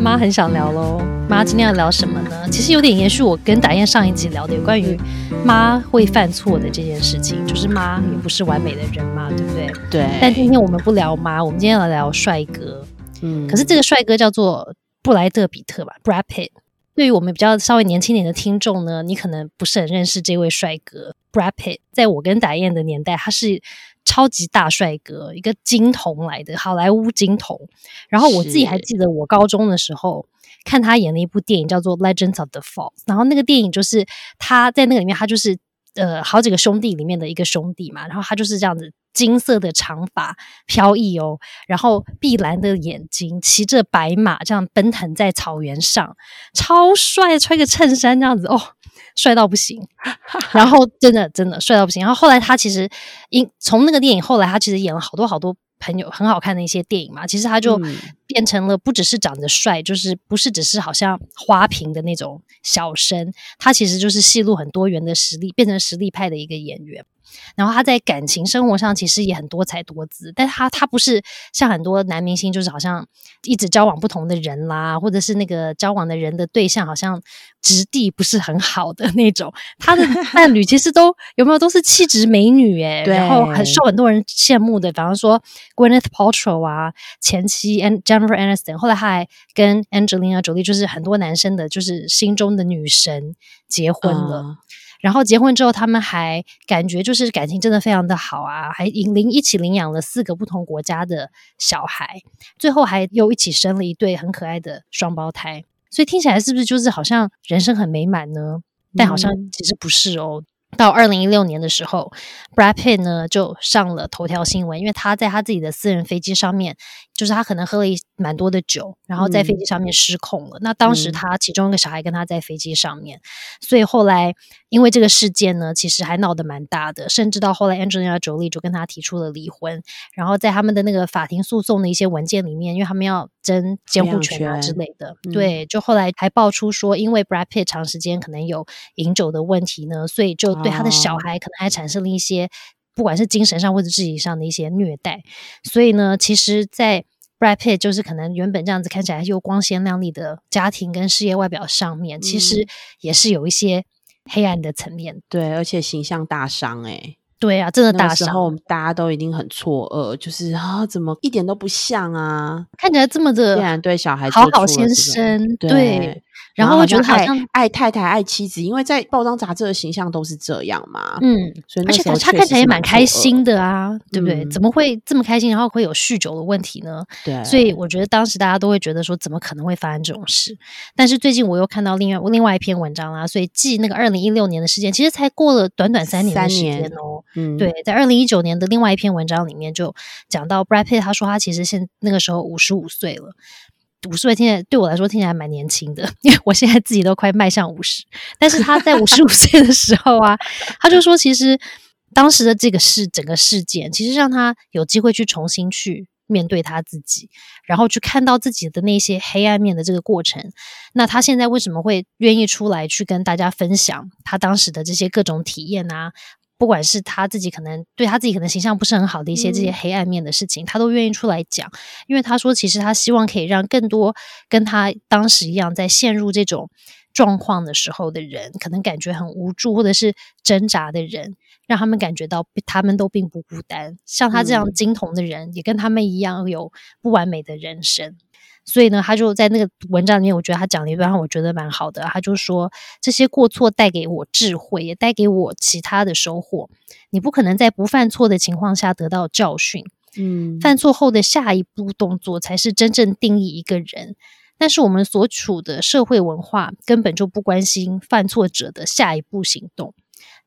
妈很想聊喽。妈今天要聊什么呢？其实有点延续我跟达燕上一集聊的有关于妈会犯错的这件事情，就是妈也不是完美的人嘛，对不对？对。但今天我们不聊妈，我们今天要聊帅哥。嗯。可是这个帅哥叫做布莱德比特吧，Brad Pitt。对于我们比较稍微年轻点的听众呢，你可能不是很认识这位帅哥 Brad Pitt。在我跟达燕的年代，他是。超级大帅哥，一个金童来的好莱坞金童。然后我自己还记得，我高中的时候看他演了一部电影叫做《Legends of the Fall》，然后那个电影就是他在那个里面，他就是呃好几个兄弟里面的一个兄弟嘛。然后他就是这样子，金色的长发飘逸哦，然后碧蓝的眼睛，骑着白马这样奔腾在草原上，超帅，穿个衬衫这样子哦。帅到不行，然后真的真的帅到不行。然后后来他其实因从那个电影后来他其实演了好多好多朋友很好看的一些电影嘛。其实他就变成了不只是长得帅，就是不是只是好像花瓶的那种小生，他其实就是戏路很多元的实力，变成实力派的一个演员。然后他在感情生活上其实也很多才多姿，但他他不是像很多男明星，就是好像一直交往不同的人啦，或者是那个交往的人的对象好像质地不是很好的那种。他的 伴侣其实都有没有都是气质美女诶，然后很受很多人羡慕的。比方说 Gwyneth Paltrow 啊，前妻 An Jennifer Aniston，后来他还跟 Angelina Jolie，就是很多男生的就是心中的女神结婚了。然后结婚之后，他们还感觉就是感情真的非常的好啊，还领一起领养了四个不同国家的小孩，最后还又一起生了一对很可爱的双胞胎。所以听起来是不是就是好像人生很美满呢？但好像其实不是哦。到二零一六年的时候，Brad Pitt 呢就上了头条新闻，因为他在他自己的私人飞机上面，就是他可能喝了一蛮多的酒，然后在飞机上面失控了。那当时他其中一个小孩跟他在飞机上面，所以后来因为这个事件呢，其实还闹得蛮大的，甚至到后来 Angelina Jolie 就跟他提出了离婚。然后在他们的那个法庭诉讼的一些文件里面，因为他们要争监护权啊之类的，对，就后来还爆出说，因为 Brad Pitt 长时间可能有饮酒的问题呢，所以就对他的小孩可能还产生了一些，不管是精神上或者肢体上的一些虐待。所以呢，其实，在 Brad Pitt 就是可能原本这样子看起来又光鲜亮丽的家庭跟事业外表上面，其实也是有一些黑暗的层面。对，而且形象大伤哎。对啊，真的大伤。后大家都一定很错愕，就是啊，怎么一点都不像啊？看起来这么的，竟然对小孩好好先生，对。然后我觉得好像爱太太爱妻子，因为在报章杂志的形象都是这样嘛。嗯，而且他他看起来也蛮开心的啊，对不对？怎么会这么开心？然后会有酗酒的问题呢？对，所以我觉得当时大家都会觉得说，怎么可能会发生这种事？但是最近我又看到另外另外一篇文章啦，所以继那个二零一六年的事件，其实才过了短短三年的时间哦。嗯，对，在二零一九年的另外一篇文章里面就讲到 Brad Pitt，他说他其实现那个时候五十五岁了。五十岁听起来对我来说听起来蛮年轻的，因为我现在自己都快迈向五十。但是他在五十五岁的时候啊，他就说，其实当时的这个事，整个事件，其实让他有机会去重新去面对他自己，然后去看到自己的那些黑暗面的这个过程。那他现在为什么会愿意出来去跟大家分享他当时的这些各种体验啊？不管是他自己可能对他自己可能形象不是很好的一些这些黑暗面的事情，他都愿意出来讲，因为他说其实他希望可以让更多跟他当时一样在陷入这种状况的时候的人，可能感觉很无助或者是挣扎的人，让他们感觉到他们都并不孤单，像他这样金童的人也跟他们一样有不完美的人生。所以呢，他就在那个文章里面，我觉得他讲了一段话，我觉得蛮好的。他就说，这些过错带给我智慧，也带给我其他的收获。你不可能在不犯错的情况下得到教训。嗯，犯错后的下一步动作才是真正定义一个人。但是我们所处的社会文化根本就不关心犯错者的下一步行动。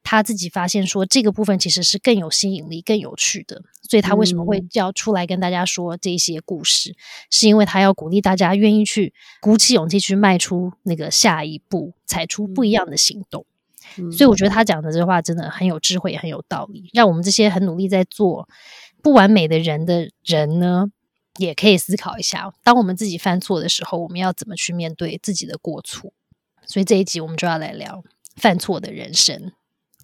他自己发现说，这个部分其实是更有吸引力、更有趣的，所以他为什么会要出来跟大家说这些故事？是因为他要鼓励大家愿意去鼓起勇气去迈出那个下一步，踩出不一样的行动。所以我觉得他讲的这话真的很有智慧，很有道理，让我们这些很努力在做不完美的人的人呢，也可以思考一下：当我们自己犯错的时候，我们要怎么去面对自己的过错？所以这一集我们就要来聊犯错的人生。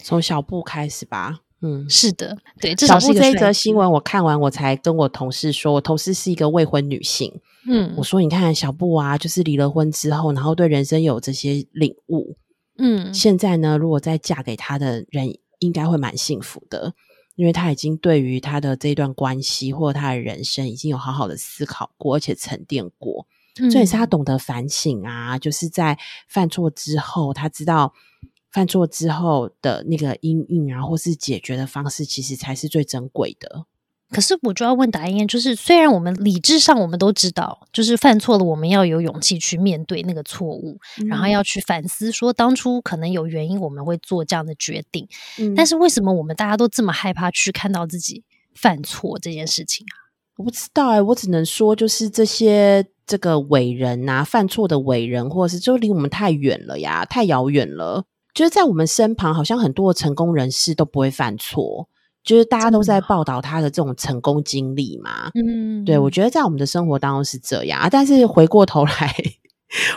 从小布开始吧，嗯，是的，对。小布这一则新闻我看完，我才跟我同事说，我同事是一个未婚女性，嗯，我说你看小布啊，就是离了婚之后，然后对人生有这些领悟，嗯，现在呢，如果再嫁给他的人，应该会蛮幸福的，因为他已经对于他的这段关系或他的人生已经有好好的思考过，而且沉淀过，所以是他懂得反省啊，就是在犯错之后，他知道犯错之后的那个阴影啊，或是解决的方式，其实才是最珍贵的。可是我就要问达燕，就是虽然我们理智上我们都知道，就是犯错了，我们要有勇气去面对那个错误，然后要去反思，说当初可能有原因我们会做这样的决定。但是为什么我们大家都这么害怕去看到自己犯错这件事情啊？我不知道哎，我只能说，就是这些这个伟人啊，犯错的伟人，或者是就离我们太远了呀，太遥远了。就是在我们身旁，好像很多成功人士都不会犯错。就是大家都在报道他的这种成功经历嘛，嗯，对我觉得在我们的生活当中是这样，但是回过头来，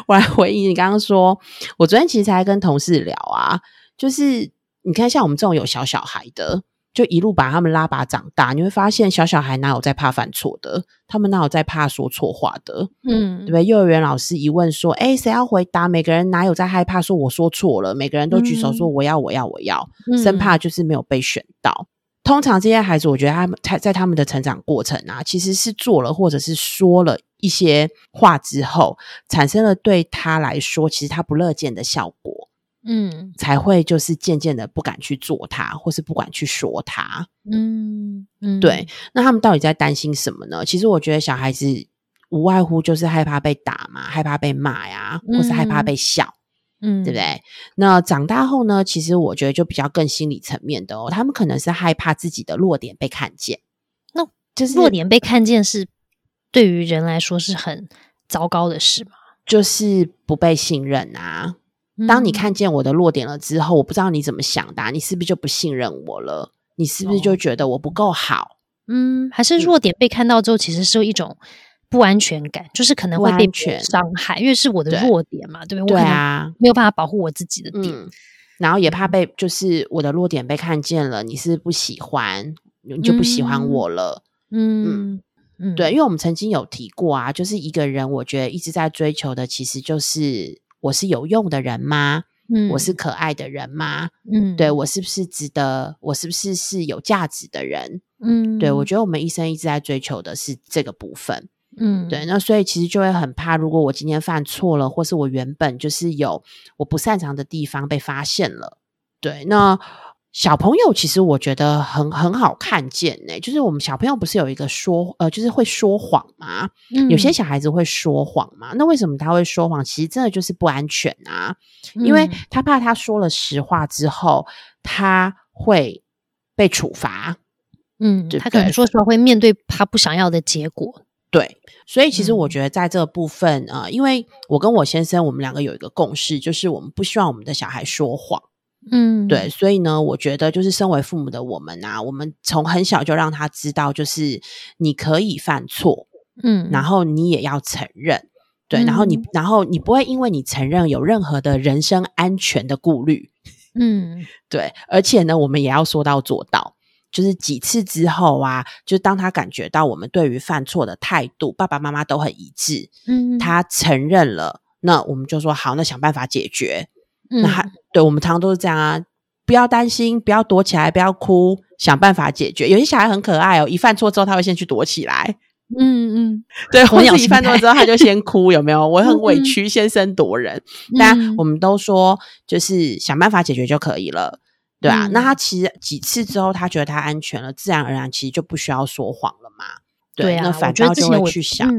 我来回应你刚刚说，我昨天其实还跟同事聊啊，就是你看像我们这种有小小孩的，就一路把他们拉拔长大，你会发现小小孩哪有在怕犯错的，他们哪有在怕说错话的，嗯，对不对？幼儿园老师一问说，哎，谁要回答？每个人哪有在害怕说我说错了？每个人都举手说我要我要我要，生怕就是没有被选到。通常这些孩子，我觉得他们在在他们的成长过程啊，其实是做了或者是说了一些话之后，产生了对他来说其实他不乐见的效果，嗯，才会就是渐渐的不敢去做他，或是不敢去说他，嗯嗯，对。那他们到底在担心什么呢？其实我觉得小孩子无外乎就是害怕被打嘛，害怕被骂呀，或是害怕被笑。嗯，对不对？那长大后呢？其实我觉得就比较更心理层面的哦，他们可能是害怕自己的弱点被看见。那就是弱点被看见是对于人来说是很糟糕的事吗？就是不被信任啊！当你看见我的弱点了之后，我不知道你怎么想的，你是不是就不信任我了？你是不是就觉得我不够好？嗯，还是弱点被看到之后，其实是一种。不安全感，就是可能会被伤害，因为是我的弱点嘛，对不对？对啊，没有办法保护我自己的点，然后也怕被，就是我的弱点被看见了，你是不喜欢，你就不喜欢我了。嗯嗯，对，因为我们曾经有提过啊，就是一个人，我觉得一直在追求的，其实就是我是有用的人吗？嗯，我是可爱的人吗？嗯，对我是不是值得？我是不是是有价值的人？嗯，对我觉得我们一生一直在追求的是这个部分。嗯，对，那所以其实就会很怕，如果我今天犯错了，或是我原本就是有我不擅长的地方被发现了，对，那小朋友其实我觉得很很好看见呢，就是我们小朋友不是有一个说呃，就是会说谎吗？有些小孩子会说谎嘛，那为什么他会说谎？其实真的就是不安全啊，因为他怕他说了实话之后他会被处罚，嗯，他可能说实话会面对他不想要的结果。对，所以其实我觉得在这部分啊，因为我跟我先生，我们两个有一个共识，就是我们不希望我们的小孩说谎。嗯，对，所以呢，我觉得就是身为父母的我们啊，我们从很小就让他知道，就是你可以犯错，嗯，然后你也要承认，对，然后你，然后你不会因为你承认有任何的人身安全的顾虑，嗯，对，而且呢，我们也要说到做到。就是几次之后啊，就当他感觉到我们对于犯错的态度，爸爸妈妈都很一致，嗯，他承认了，那我们就说好，那想办法解决。那还对我们常常都是这样啊，不要担心，不要躲起来，不要哭，想办法解决。有些小孩很可爱哦，一犯错之后他会先去躲起来，嗯嗯，对，或者一犯错之后他就先哭，有没有？我很委屈，先声夺人。但我们都说，就是想办法解决就可以了。对啊，那他其实几次之后，他觉得他安全了，自然而然其实就不需要说谎了嘛。对啊，那反倒就会去想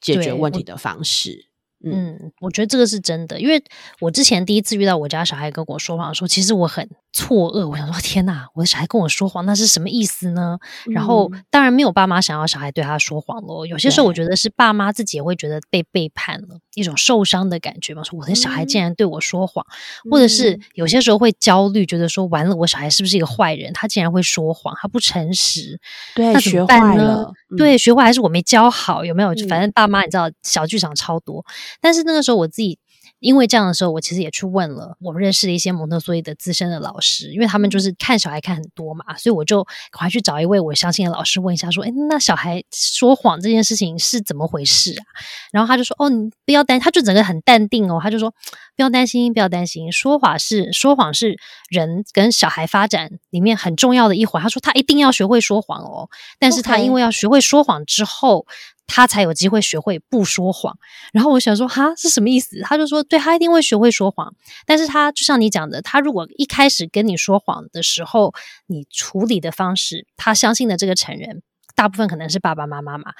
解决问题的方式。嗯，我觉得这个是真的，因为我之前第一次遇到我家小孩跟我说谎的时候，其实我很错愕，我想说天哪，我的小孩跟我说谎，那是什么意思呢？然后当然没有爸妈想要小孩对他说谎咯。有些时候我觉得是爸妈自己也会觉得被背叛了，一种受伤的感觉嘛。说我的小孩竟然对我说谎，或者是有些时候会焦虑，觉得说完了，我小孩是不是一个坏人？他竟然会说谎，他不诚实，对，那学坏了。对，学坏还是我没教好？有没有？反正爸妈你知道，小剧场超多。但是那个时候我自己因为这样的时候，我其实也去问了我们认识的一些蒙特梭利的资深的老师，因为他们就是看小孩看很多嘛，所以我就赶快去找一位我相信的老师问一下，说：“哎，那小孩说谎这件事情是怎么回事啊？”然后他就说：“哦，你不要担，他就整个很淡定哦，他就说不要担心，不要担心，说谎是说谎是人跟小孩发展里面很重要的一环。他说他一定要学会说谎哦，但是他因为要学会说谎之后。”他才有机会学会不说谎。然后我想说，哈，是什么意思？他就说，对他一定会学会说谎。但是他就像你讲的，他如果一开始跟你说谎的时候，你处理的方式，他相信的这个成人，大部分可能是爸爸妈妈嘛，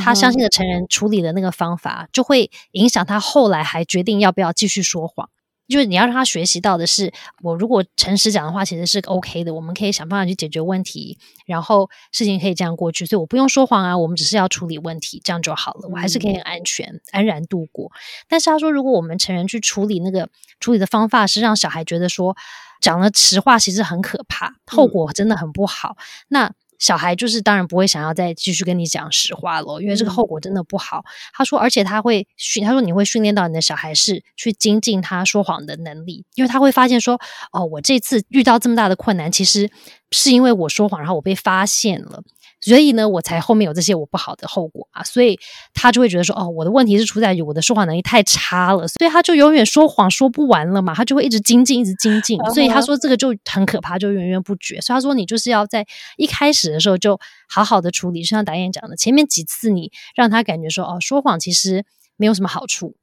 他相信的成人处理的那个方法，就会影响他后来还决定要不要继续说谎。就是你要让他学习到的是，我如果诚实讲的话，其实是 OK 的。我们可以想办法去解决问题，然后事情可以这样过去。所以我不用说谎啊，我们只是要处理问题，这样就好了。我还是可以很安全、安然度过。但是他说，如果我们成人去处理那个处理的方法是让小孩觉得说讲了实话，其实很可怕，后果真的很不好。那小孩就是当然不会想要再继续跟你讲实话了，因为这个后果真的不好。他说，而且他会训，他说你会训练到你的小孩是去精进他说谎的能力，因为他会发现说，哦，我这次遇到这么大的困难，其实是因为我说谎，然后我被发现了。所以呢，我才后面有这些我不好的后果啊，所以他就会觉得说，哦，我的问题是出在于我的说谎能力太差了，所以他就永远说谎说不完了嘛，他就会一直精进，一直精进，所以他说这个就很可怕，就源源不绝。所以他说你就是要在一开始的时候就好好的处理，就像导演讲的，前面几次你让他感觉说，哦，说谎其实没有什么好处。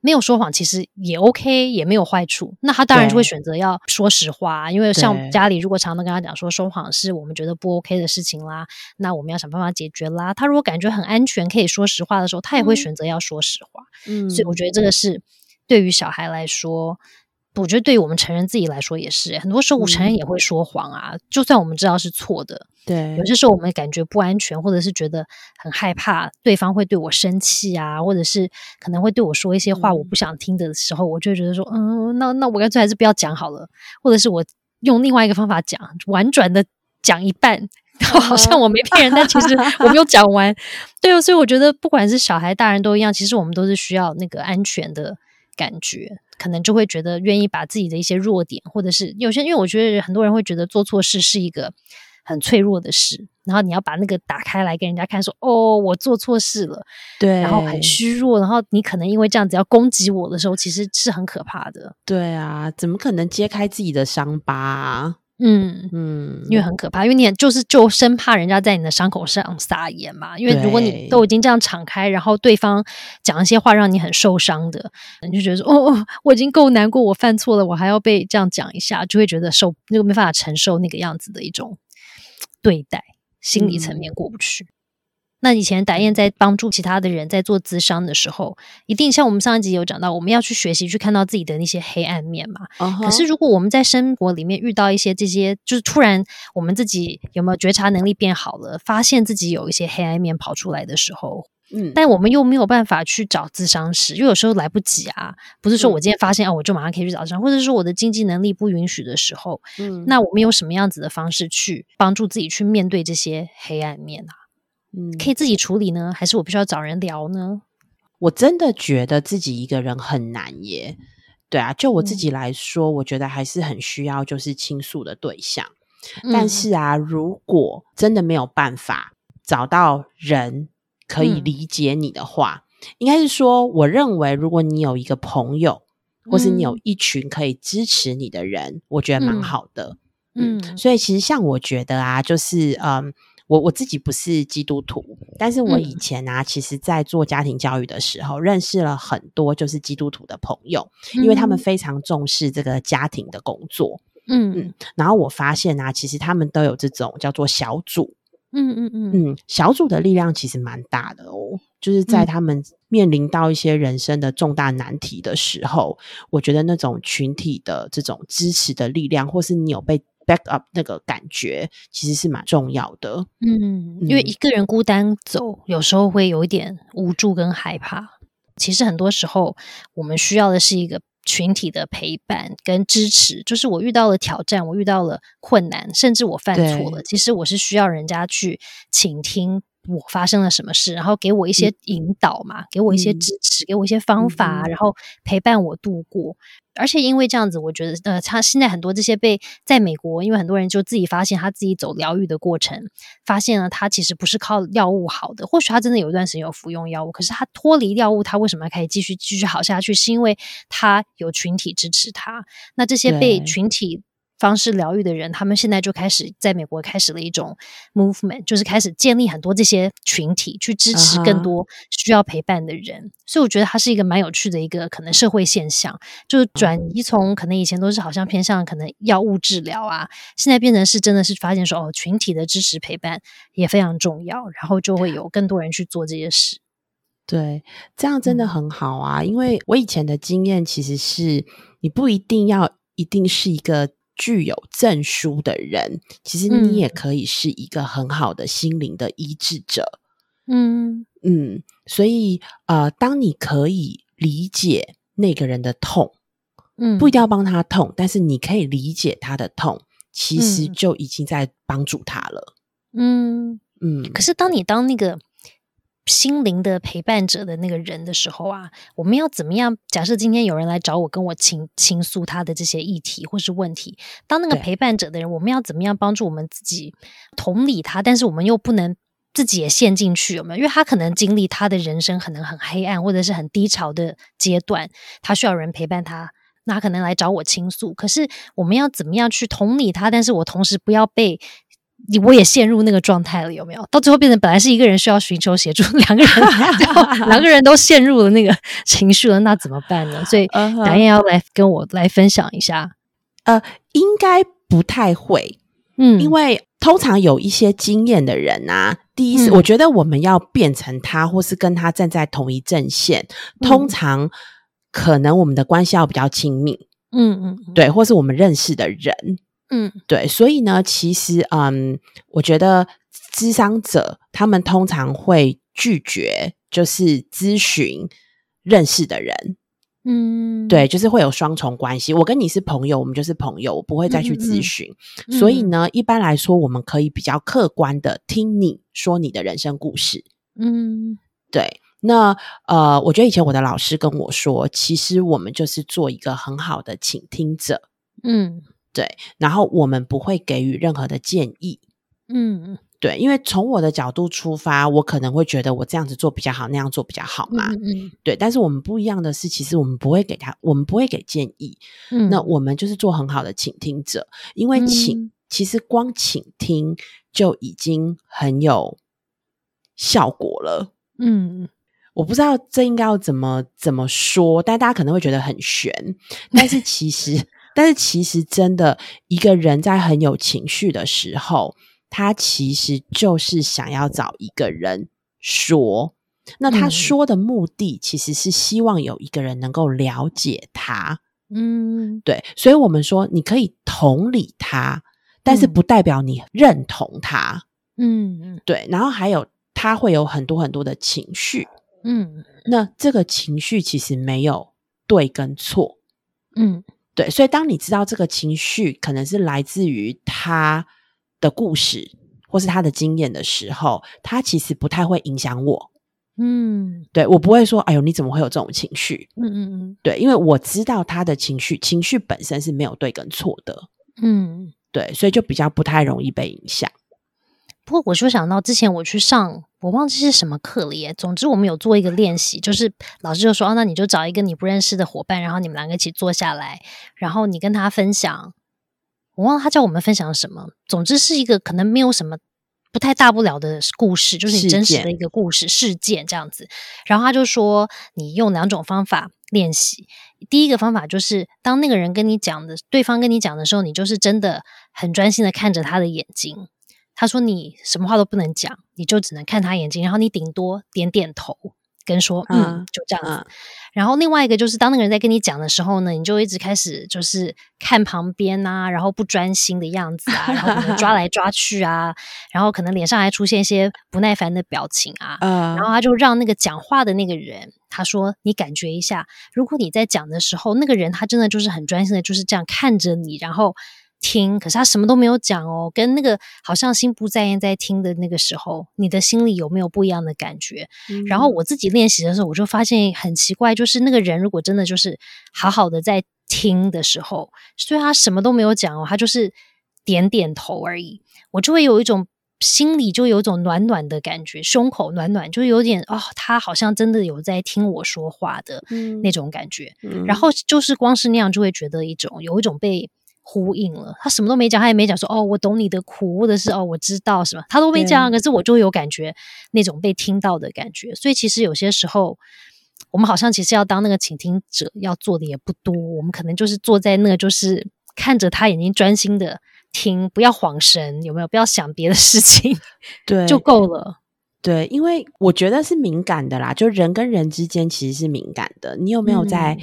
没有说谎，其实也 OK，也没有坏处。那他当然就会选择要说实话，因为像家里如果常常跟他讲说说谎是我们觉得不 OK 的事情啦，那我们要想办法解决啦。他如果感觉很安全，可以说实话的时候，他也会选择要说实话。嗯，所以我觉得这个是对于小孩来说。我觉得对于我们成人自己来说也是，很多时候我成人也会说谎啊，就算我们知道是错的，对，有些时候我们感觉不安全，或者是觉得很害怕对方会对我生气啊，或者是可能会对我说一些话我不想听的时候，我就觉得说，嗯，那那我干脆还是不要讲好了，或者是我用另外一个方法讲，婉转的讲一半，好像我没骗人，但其实我没有讲完。对，所以我觉得不管是小孩、大人都一样，其实我们都是需要那个安全的感觉。可能就会觉得愿意把自己的一些弱点，或者是有些，因为我觉得很多人会觉得做错事是一个很脆弱的事，然后你要把那个打开来给人家看，说哦，我做错事了，对，然后很虚弱，然后你可能因为这样子要攻击我的时候，其实是很可怕的。对啊，怎么可能揭开自己的伤疤？嗯嗯，因为很可怕，因为你就是就生怕人家在你的伤口上撒盐嘛。因为如果你都已经这样敞开，然后对方讲一些话让你很受伤的，你就觉得说哦哦，我已经够难过，我犯错了，我还要被这样讲一下，就会觉得受那个没办法承受那个样子的一种对待，心理层面过不去。那以前达燕在帮助其他的人在做咨商的时候，一定像我们上一集有讲到，我们要去学习去看到自己的那些黑暗面嘛。可是如果我们在生活里面遇到一些这些，就是突然我们自己有没有觉察能力变好了，发现自己有一些黑暗面跑出来的时候，嗯，但我们又没有办法去找咨商师，因为有时候来不及啊。不是说我今天发现啊，我就马上可以去找咨商，或者说我的经济能力不允许的时候，嗯，那我们有什么样子的方式去帮助自己去面对这些黑暗面啊？嗯，可以自己处理呢，还是我必须要找人聊呢？我真的觉得自己一个人很难耶。对啊，就我自己来说，我觉得还是很需要就是倾诉的对象。但是啊，如果真的没有办法找到人可以理解你的话，应该是说，我认为如果你有一个朋友，或是你有一群可以支持你的人，我觉得蛮好的。嗯，所以其实像我觉得啊，就是嗯。我我自己不是基督徒，但是我以前啊，其实在做家庭教育的时候，认识了很多就是基督徒的朋友，因为他们非常重视这个家庭的工作，嗯嗯，然后我发现啊，其实他们都有这种叫做小组，嗯嗯嗯。嗯，小组的力量其实蛮大的哦，就是在他们面临到一些人生的重大难题的时候，我觉得那种群体的这种支持的力量，或是你有被。Back up 那个感觉其实是蛮重要的，嗯，因为一个人孤单走，有时候会有一点无助跟害怕。其实很多时候，我们需要的是一个群体的陪伴跟支持。就是我遇到了挑战，我遇到了困难，甚至我犯错了，其实我是需要人家去倾听。我发生了什么事，然后给我一些引导嘛，给我一些支持，给我一些方法，然后陪伴我度过。而且因为这样子，我觉得呃，他现在很多这些被在美国，因为很多人就自己发现他自己走疗愈的过程，发现了他其实不是靠药物好的。或许他真的有一段时间有服用药物，可是他脱离药物，他为什么可以继续继续好下去？是因为他有群体支持他。那这些被群体。方式疗愈的人，他们现在就开始在美国开始了一种 movement，就是开始建立很多这些群体，去支持更多需要陪伴的人。所以我觉得它是一个蛮有趣的一个可能社会现象，就是转移从可能以前都是好像偏向可能药物治疗啊，现在变成是真的是发现说哦，群体的支持陪伴也非常重要，然后就会有更多人去做这些事。对，这样真的很好啊！因为我以前的经验其实是，你不一定要一定是一个。具有证书的人，其实你也可以是一个很好的心灵的医治者。嗯嗯，所以呃，当你可以理解那个人的痛，嗯，不一定要帮他痛，但是你可以理解他的痛，其实就已经在帮助他了。嗯嗯，可是当你当那个。心灵的陪伴者的那个人的时候啊，我们要怎么样？假设今天有人来找我，跟我倾倾诉他的这些议题或是问题，当那个陪伴者的人，我们要怎么样帮助我们自己同理他？但是我们又不能自己也陷进去，有没有？因为他可能经历他的人生可能很黑暗或者是很低潮的阶段，他需要人陪伴他，那可能来找我倾诉。可是我们要怎么样去同理他？但是我同时不要被。你我也陷入那个状态了，有没有？到最后变成本来是一个人需要寻求协助，两个人 两个人都陷入了那个情绪了，那怎么办呢？所以导演要来跟我来分享一下。呃，应该不太会，嗯，因为通常有一些经验的人啊，第一是我觉得我们要变成他，或是跟他站在同一阵线，通常可能我们的关系要比较亲密，嗯嗯，对，或是我们认识的人。嗯，对，所以呢，其实，嗯，我觉得咨商者他们通常会拒绝，就是咨询认识的人，嗯，对，就是会有双重关系。我跟你是朋友，我们就是朋友，我不会再去咨询。所以呢，一般来说，我们可以比较客观的听你说你的人生故事。嗯，对。那呃，我觉得以前我的老师跟我说，其实我们就是做一个很好的倾听者。嗯。对，然后我们不会给予任何的建议。嗯，对，因为从我的角度出发，我可能会觉得我这样子做比较好，那样做比较好嘛。嗯，对。但是我们不一样的是，其实我们不会给他，我们不会给建议。嗯，那我们就是做很好的倾听者，因为倾其实光倾听就已经很有效果了。嗯，我不知道这应该要怎么怎么说，但大家可能会觉得很悬，但是其实。但是其实，真的一个人在很有情绪的时候，他其实就是想要找一个人说。那他说的目的，其实是希望有一个人能够了解他。嗯，对。所以我们说，你可以同理他，但是不代表你认同他。嗯嗯，对。然后还有，他会有很多很多的情绪。嗯，那这个情绪其实没有对跟错。嗯。对，所以当你知道这个情绪可能是来自于他的故事或是他的经验的时候，他其实不太会影响我。嗯，对我不会说，哎呦，你怎么会有这种情绪？嗯嗯嗯，对，因为我知道他的情绪，情绪本身是没有对跟错的。嗯，对，所以就比较不太容易被影响。不过我就想到之前我去上。我忘记是什么课了耶。总之，我们有做一个练习，就是老师就说：“哦，那你就找一个你不认识的伙伴，然后你们两个一起坐下来，然后你跟他分享。我忘了他叫我们分享什么。总之是一个可能没有什么不太大不了的故事，就是你真实的一个故事事件这样子。然后他就说，你用两种方法练习。第一个方法就是，当那个人跟你讲的，对方跟你讲的时候，你就是真的很专心的看着他的眼睛。”他说：“你什么话都不能讲，你就只能看他眼睛，然后你顶多点点头，跟说嗯，就这样子。然后另外一个就是，当那个人在跟你讲的时候呢，你就一直开始就是看旁边啊，然后不专心的样子啊，然后可能抓来抓去啊，然后可能脸上还出现一些不耐烦的表情啊。然后他就让那个讲话的那个人，他说：你感觉一下，如果你在讲的时候，那个人他真的就是很专心的，就是这样看着你，然后。”听，可是他什么都没有讲哦，跟那个好像心不在焉在听的那个时候，你的心里有没有不一样的感觉？然后我自己练习的时候，我就发现很奇怪，就是那个人如果真的就是好好的在听的时候，虽然他什么都没有讲哦，他就是点点头而已，我就会有一种心里就有一种暖暖的感觉，胸口暖暖，就有点哦，他好像真的有在听我说话的那种感觉。然后就是光是那样，就会觉得一种有一种被。呼应了，他什么都没讲，他也没讲说哦，我懂你的苦，或者是哦，我知道什么，他都没讲。可是我就有感觉那种被听到的感觉。所以其实有些时候，我们好像其实要当那个倾听者，要做的也不多。我们可能就是坐在那个，就是看着他眼睛专心的听，不要晃神，有没有？不要想别的事情，对，就够了。对，因为我觉得是敏感的啦，就人跟人之间其实是敏感的。你有没有在？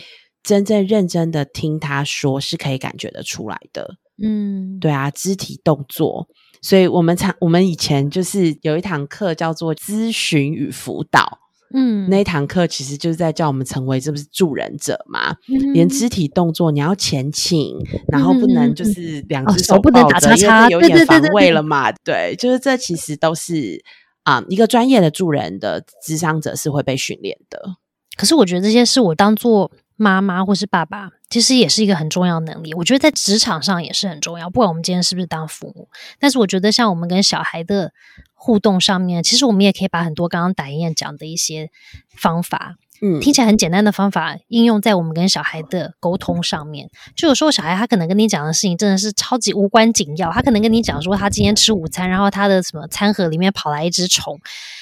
真正认真的听他说，是可以感觉得出来的。嗯，对啊，肢体动作。所以我们常我们以前就是有一堂课叫做咨询与辅导。嗯，那一堂课其实就是在叫我们成为这不是助人者嘛？连肢体动作你要前倾，然后不能就是两只手不能打叉叉，有点防卫了嘛？对，就是这其实都是啊，一个专业的助人的智商者是会被训练的。可是我觉得这些是我当做。妈妈或是爸爸，其实也是一个很重要能力。我觉得在职场上也是很重要。不管我们今天是不是当父母，但是我觉得像我们跟小孩的互动上面，其实我们也可以把很多刚刚打燕讲的一些方法。嗯，听起来很简单的方法，应用在我们跟小孩的沟通上面。就有时候小孩他可能跟你讲的事情真的是超级无关紧要，他可能跟你讲说他今天吃午餐，然后他的什么餐盒里面跑来一只虫，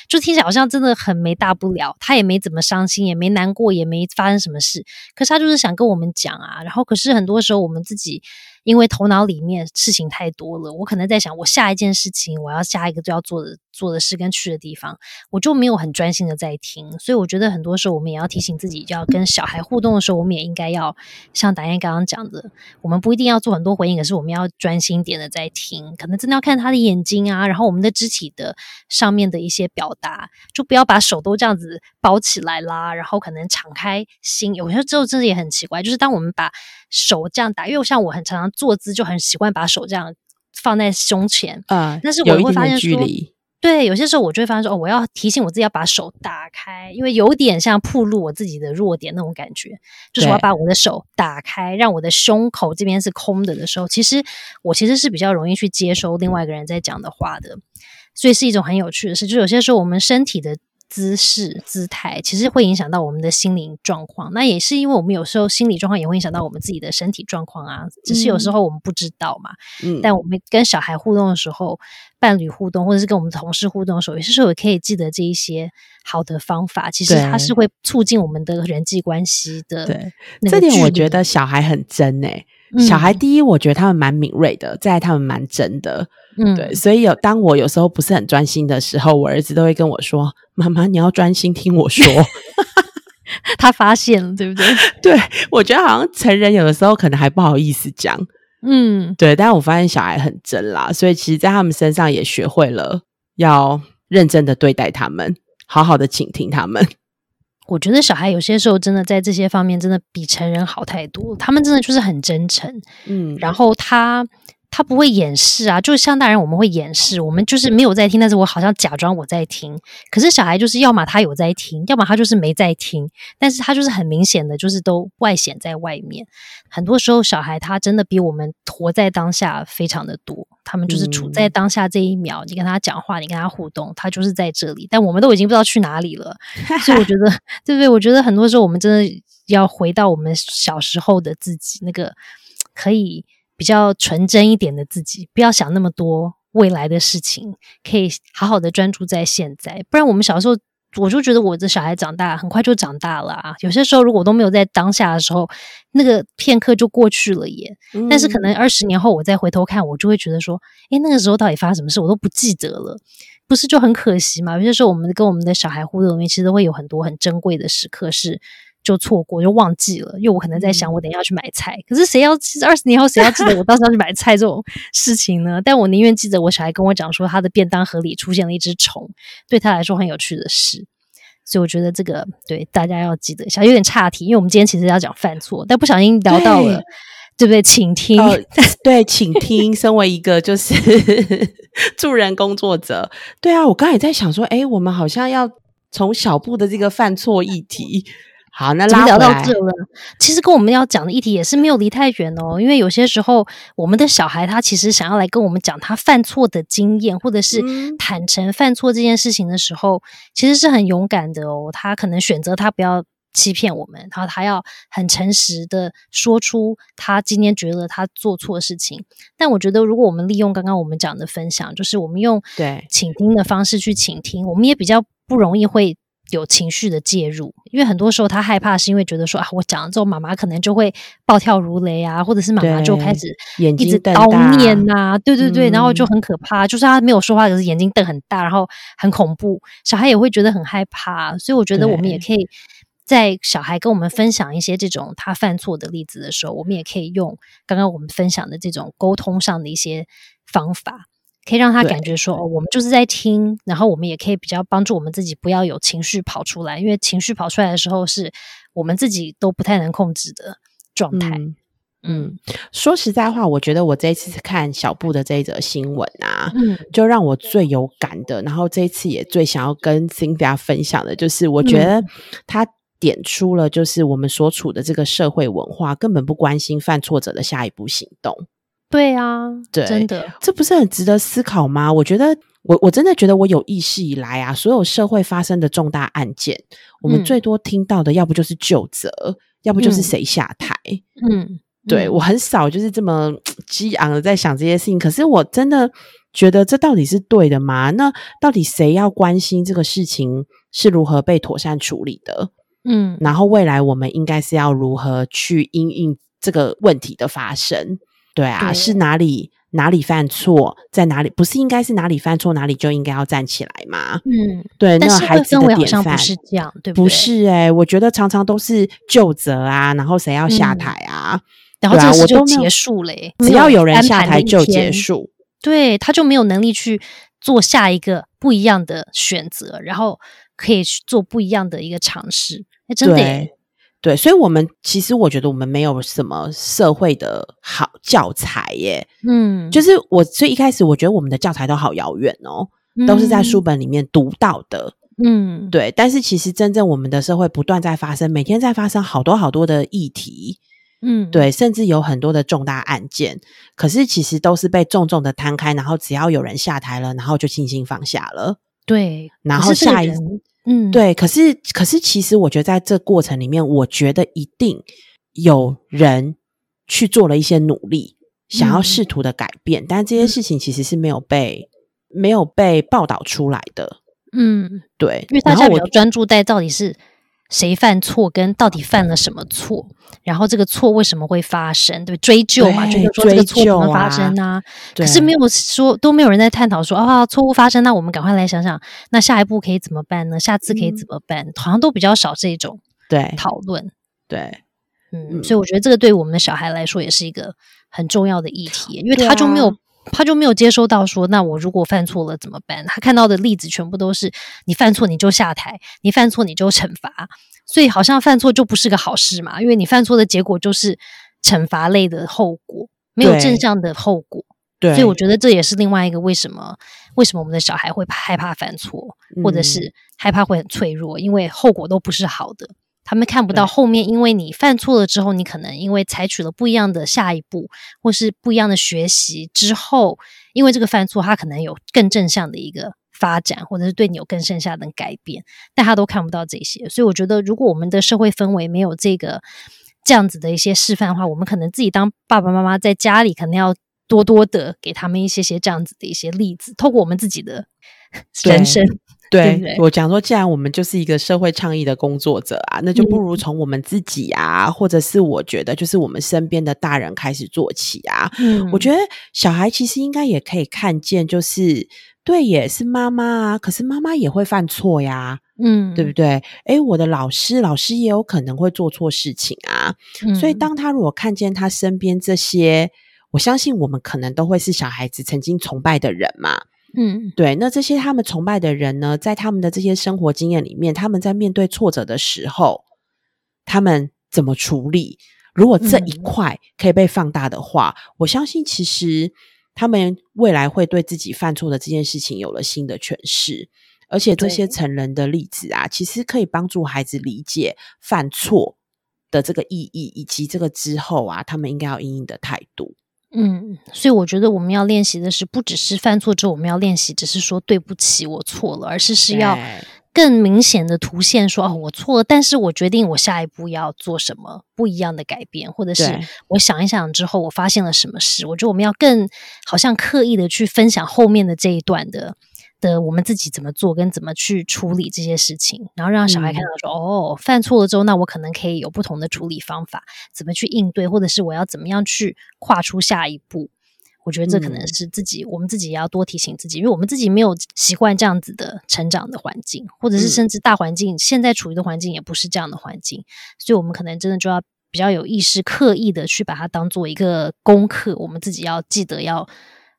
就听起来好像真的很没大不了，他也没怎么伤心，也没难过，也没发生什么事。可是他就是想跟我们讲啊，然后可是很多时候我们自己。因为头脑里面事情太多了，我可能在想，我下一件事情，我要下一个就要做的做的事跟去的地方，我就没有很专心的在听。所以我觉得很多时候我们也要提醒自己，就要跟小孩互动的时候，我们也应该要像达燕刚刚讲的，我们不一定要做很多回应，可是我们要专心点的在听。可能真的要看他的眼睛啊，然后我们的肢体的上面的一些表达，就不要把手都这样子包起来啦，然后可能敞开心。有些时候真的也很奇怪，就是当我们把手这样打，因为像我很常常坐姿就很习惯把手这样放在胸前啊，但是我会发现说，对，有些时候我就会发现说，哦，我要提醒我自己要把手打开，因为有点像暴露我自己的弱点那种感觉，就是我要把我的手打开，让我的胸口这边是空的的时候，其实我其实是比较容易去接收另外一个人在讲的话的，所以是一种很有趣的事，就有些时候我们身体的。姿势、姿态其实会影响到我们的心灵状况，那也是因为我们有时候心理状况也会影响到我们自己的身体状况啊。只是有时候我们不知道嘛。嗯。但我们跟小孩互动的时候，伴侣互动，或者是跟我们同事互动的时候，有些时候也可以记得这一些好的方法。其实它是会促进我们的人际关系的。对，这点我觉得小孩很真诶。小孩第一，我觉得他们蛮敏锐的；再他们蛮真的。嗯，对，所以有当我有时候不是很专心的时候，我儿子都会跟我说：“妈妈，你要专心听我说。”他发现了，对不对？对，我觉得好像成人有的时候可能还不好意思讲，嗯，对。但是我发现小孩很真啦，所以其实，在他们身上也学会了要认真的对待他们，好好的倾听他们。我觉得小孩有些时候真的在这些方面真的比成人好太多，他们真的就是很真诚，嗯，然后他。他不会掩饰啊，就像大人我们会掩饰，我们就是没有在听，但是我好像假装我在听。可是小孩就是要么他有在听，要么他就是没在听，但是他就是很明显的，就是都外显在外面。很多时候小孩他真的比我们活在当下非常的多，他们就是处在当下这一秒，你跟他讲话，你跟他互动，他就是在这里，但我们都已经不知道去哪里了。所以我觉得，对不对？我觉得很多时候我们真的要回到我们小时候的自己，那个可以。比较纯真一点的自己，不要想那么多未来的事情，可以好好的专注在现在。不然我们小时候，我就觉得我的小孩长大很快就长大了啊。有些时候如果都没有在当下的时候，那个片刻就过去了耶。但是可能二十年后我再回头看，我就会觉得说，诶，那个时候到底发生什么事，我都不记得了，不是就很可惜吗？有些时候我们跟我们的小孩互动里面，其实都会有很多很珍贵的时刻是。就错过，就忘记了，因为我可能在想，我等一下要去买菜。可是谁要二十年后谁要记得我当时要去买菜这种事情呢？但我宁愿记得我小孩跟我讲说，他的便当盒里出现了一只虫，对他来说很有趣的事。所以我觉得这个对大家要记得一下，有点岔题，因为我们今天其实要讲犯错，但不小心聊到了对不对？请听，对，请听。身为一个就是 助人工作者，对啊，我刚才也在想说，哎，我们好像要从小布的这个犯错议题。好，那拉聊到这了。其实跟我们要讲的议题也是没有离太远哦，因为有些时候我们的小孩他其实想要来跟我们讲他犯错的经验，或者是坦诚犯错这件事情的时候，其实是很勇敢的哦。他可能选择他不要欺骗我们，然后他要很诚实的说出他今天觉得他做错事情。但我觉得，如果我们利用刚刚我们讲的分享，就是我们用对倾听的方式去倾听，我们也比较不容易会。有情绪的介入，因为很多时候他害怕，是因为觉得说啊，我讲了之后，妈妈可能就会暴跳如雷啊，或者是妈妈就开始一直叨念呐，对对对，然后就很可怕。就是他没有说话，可是眼睛瞪很大，然后很恐怖，小孩也会觉得很害怕。所以我觉得我们也可以在小孩跟我们分享一些这种他犯错的例子的时候，我们也可以用刚刚我们分享的这种沟通上的一些方法。可以让他感觉说，哦，我们就是在听，然后我们也可以比较帮助我们自己，不要有情绪跑出来，因为情绪跑出来的时候，是我们自己都不太能控制的状态。嗯，说实在话，我觉得我这一次看小布的这一则新闻啊，嗯，就让我最有感的，然后这一次也最想要跟 Cynthia 分享的，就是我觉得他点出了，就是我们所处的这个社会文化根本不关心犯错者的下一步行动。对啊，对，真的，这不是很值得思考吗？我觉得，我我真的觉得，我有意识以来啊，所有社会发生的重大案件，我们最多听到的，要不就是就责，要不就是谁下台。嗯，对我很少就是这么激昂的在想这些事情。可是我真的觉得，这到底是对的吗？那到底谁要关心这个事情是如何被妥善处理的？嗯，然后未来我们应该是要如何去应应这个问题的发生？对啊，是哪里哪里犯错，在哪里不是应该是哪里犯错，哪里就应该要站起来吗？嗯，对，那孩子的典范不是这样，对不对？不是哎，我觉得常常都是就责啊，然后谁要下台啊，然后这事就结束嘞。只要有人下台就结束，对，他就没有能力去做下一个不一样的选择，然后可以去做不一样的一个尝试。哎，真的。对，所以，我们其实我觉得我们没有什么社会的好教材耶。嗯，就是我最一开始我觉得我们的教材都好遥远哦，都是在书本里面读到的。嗯，对。但是其实真正我们的社会不断在发生，每天在发生好多好多的议题。嗯，对，甚至有很多的重大案件，可是其实都是被重重的摊开，然后只要有人下台了，然后就轻轻放下了。对，然后下一。嗯，对，可是，可是，其实我觉得在这过程里面，我觉得一定有人去做了一些努力，想要试图的改变，但这些事情其实是没有被没有被报道出来的。嗯，对，因为大家比较专注在到底是。谁犯错，跟到底犯了什么错，然后这个错为什么会发生？对，追究嘛，就是说这个错怎么发生啊。可是没有说，都没有人在探讨说啊，错误发生，那我们赶快来想想，那下一步可以怎么办呢？下次可以怎么办？好像都比较少这种对讨论。对，嗯，所以我觉得这个对我们的小孩来说也是一个很重要的议题，因为他就没有。他就没有接收到说，那我如果犯错了怎么办？他看到的例子全部都是你犯错你就下台，你犯错你就惩罚，所以好像犯错就不是个好事嘛，因为你犯错的结果就是惩罚类的后果，没有正向的后果。对，所以我觉得这也是另外一个为什么为什么我们的小孩会害怕犯错，或者是害怕会很脆弱，因为后果都不是好的。他们看不到后面，因为你犯错了之后，你可能因为采取了不一样的下一步，或是不一样的学习之后，因为这个犯错，他可能有更正向的一个发展，或者是对你有更剩下的改变，但他都看不到这些。所以我觉得，如果我们的社会氛围没有这个这样子的一些示范的话，我们可能自己当爸爸妈妈在家里，可能要多多的给他们一些些这样子的一些例子，透过我们自己的 人生。对我讲说，既然我们就是一个社会倡议的工作者啊，那就不如从我们自己啊，或者是我觉得就是我们身边的大人开始做起啊。嗯，我觉得小孩其实应该也可以看见，就是对，也是妈妈啊，可是妈妈也会犯错呀，嗯，对不对？诶，我的老师，老师也有可能会做错事情啊。所以当他如果看见他身边这些，我相信我们可能都会是小孩子曾经崇拜的人嘛。嗯，对。那这些他们崇拜的人呢，在他们的这些生活经验里面，他们在面对挫折的时候，他们怎么处理？如果这一块可以被放大的话，我相信其实他们未来会对自己犯错的这件事情有了新的诠释。而且这些成人的例子啊，其实可以帮助孩子理解犯错的这个意义，以及这个之后啊，他们应该要应应的态度。嗯，所以我觉得我们要练习的是，不只是犯错之后我们要练习，只是说对不起，我错了，而是是要更明显的凸现说，哦，我错了，但是我决定我下一步要做什么不一样的改变，或者是我想一想之后，我发现了什么事，我觉得我们要更好像刻意的去分享后面的这一段的。的我们自己怎么做，跟怎么去处理这些事情，然后让小孩看到说，哦，犯错了之后，那我可能可以有不同的处理方法，怎么去应对，或者是我要怎么样去跨出下一步。我觉得这可能是自己，我们自己也要多提醒自己，因为我们自己没有习惯这样子的成长的环境，或者是甚至大环境现在处于的环境也不是这样的环境，所以我们可能真的就要比较有意识、刻意的去把它当做一个功课，我们自己要记得要。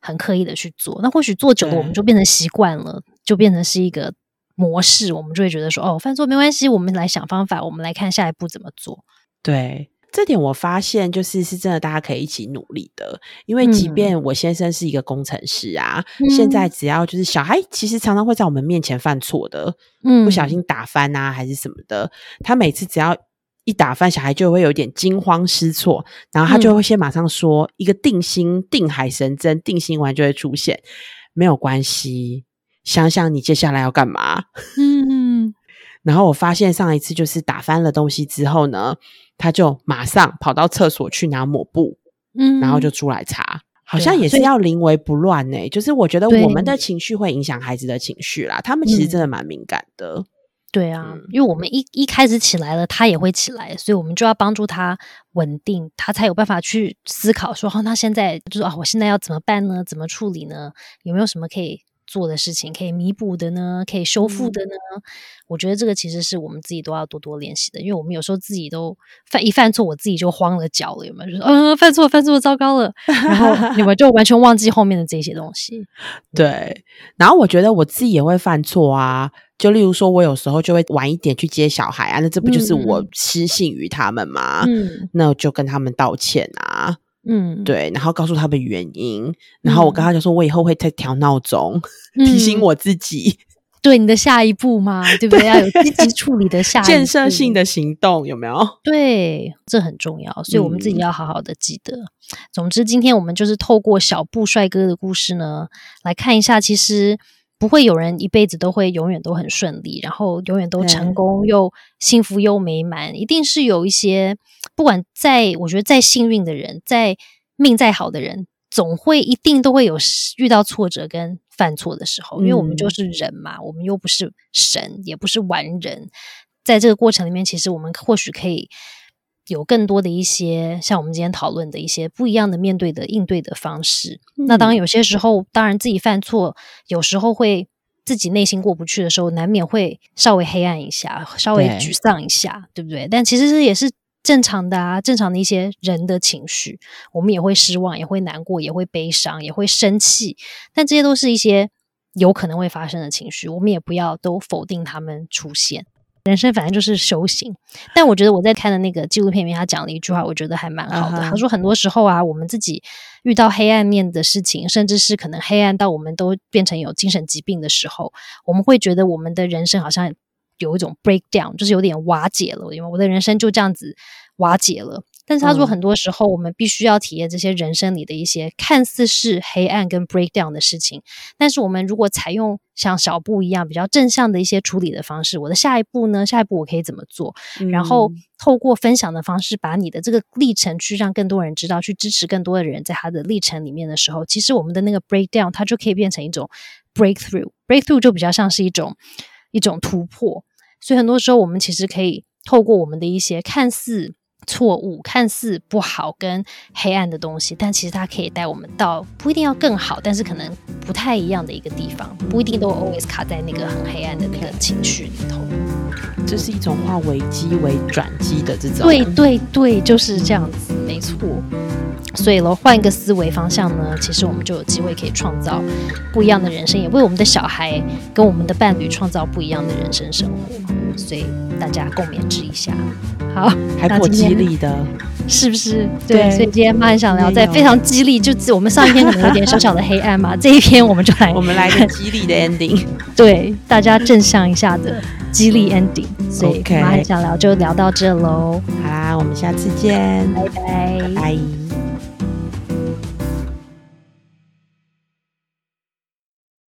很刻意的去做，那或许做久了，我们就变成习惯了，就变成是一个模式，我们就会觉得说，哦，犯错没关系，我们来想方法，我们来看下一步怎么做。对，这点我发现就是是真的，大家可以一起努力的。因为即便我先生是一个工程师啊，现在只要就是小孩，其实常常会在我们面前犯错的，嗯，不小心打翻啊，还是什么的，他每次只要。一打翻，小孩就会有点惊慌失措，然后他就会先马上说一个定心、定海神针，定心丸就会出现。没有关系，想想你接下来要干嘛。嗯，然后我发现上一次就是打翻了东西之后呢，他就马上跑到厕所去拿抹布，嗯，然后就出来擦，好像也是要临危不乱呢。就是我觉得我们的情绪会影响孩子的情绪啦，他们其实真的蛮敏感的。对啊，因为我们一一开始起来了，他也会起来，所以我们就要帮助他稳定，他才有办法去思考说：，哦，那现在就是啊，我现在要怎么办呢？怎么处理呢？有没有什么可以做的事情，可以弥补的呢？可以修复的呢？我觉得这个其实是我们自己都要多多练习的，因为我们有时候自己都犯一犯错，我自己就慌了脚了，有没有？就是嗯，犯错，犯错，糟糕了，然后 你们就完全忘记后面的这些东西。对，然后我觉得我自己也会犯错啊。就例如说，我有时候就会晚一点去接小孩啊，那这不就是我失信于他们吗？嗯，那就跟他们道歉啊，嗯，对，然后告诉他们原因，然后我跟他就说，我以后会再调闹钟，提醒我自己，对你的下一步嘛，对不对？要有积极处理的下建设性的行动，有没有？对，这很重要，所以我们自己要好好的记得。总之，今天我们就是透过小布帅哥的故事呢，来看一下，其实。不会有人一辈子都会永远都很顺利，然后永远都成功又幸福又美满。一定是有一些，不管再我觉得再幸运的人，在命再好的人，总会一定都会有遇到挫折跟犯错的时候。因为我们就是人嘛，我们又不是神，也不是完人。在这个过程里面，其实我们或许可以。有更多的一些像我们今天讨论的一些不一样的面对的应对的方式。那当然有些时候，当然自己犯错，有时候会自己内心过不去的时候，难免会稍微黑暗一下，稍微沮丧一下，对不对？但其实这也是正常的啊，正常的一些人的情绪，我们也会失望，也会难过，也会悲伤，也会生气。但这些都是一些有可能会发生的情绪，我们也不要都否定他们出现。人生反正就是修行，但我觉得我在看的那个纪录片里面，他讲了一句话，我觉得还蛮好的。他说，很多时候啊，我们自己遇到黑暗面的事情，甚至是可能黑暗到我们都变成有精神疾病的时候，我们会觉得我们的人生好像有一种 break down，就是有点瓦解了，因为我的人生就这样子瓦解了。但是他说，很多时候我们必须要体验这些人生里的一些看似是黑暗跟 breakdown 的事情。但是我们如果采用像小布一样比较正向的一些处理的方式，我的下一步呢？下一步我可以怎么做？然后透过分享的方式，把你的这个历程去让更多人知道，去支持更多的人在他的历程里面的时候，其实我们的那个 breakdown 它就可以变成一种 breakthrough。breakthrough 就比较像是一种一种突破。所以很多时候我们其实可以透过我们的一些看似错误看似不好跟黑暗的东西，但其实它可以带我们到不一定要更好，但是可能不太一样的一个地方，不一定都 always 卡在那个很黑暗的那个情绪里头。这是一种化危机为转机的这种。对对对，就是这样子。没错。所以喽，换一个思维方向呢，其实我们就有机会可以创造不一样的人生，也为我们的小孩跟我们的伴侣创造不一样的人生生活。所以大家共勉之一下。好，还颇激励的，是不是？对，所以今天妈很想聊，在非常激励，就我们上一篇可能有点小小的黑暗嘛，这一篇我们就来，我们来个激励的 ending，对，大家正向一下的激励 ending。所以我很想聊，就聊到这喽。好啦，我们下次见，拜拜，拜。